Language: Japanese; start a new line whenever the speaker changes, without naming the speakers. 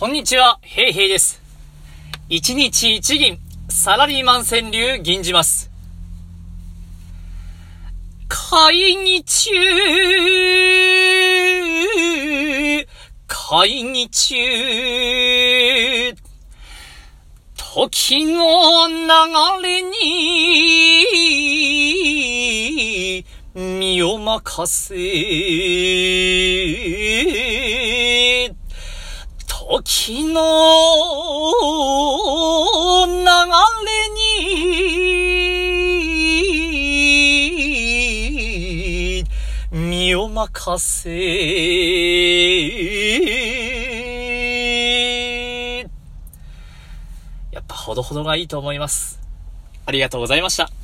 こんにちは、ヘイヘイです。一日一銀、サラリーマン川柳銀じます。会議中、会議中、時の流れに、身を任せ、時の流れに身を任せやっぱほどほどがいいと思います。ありがとうございました。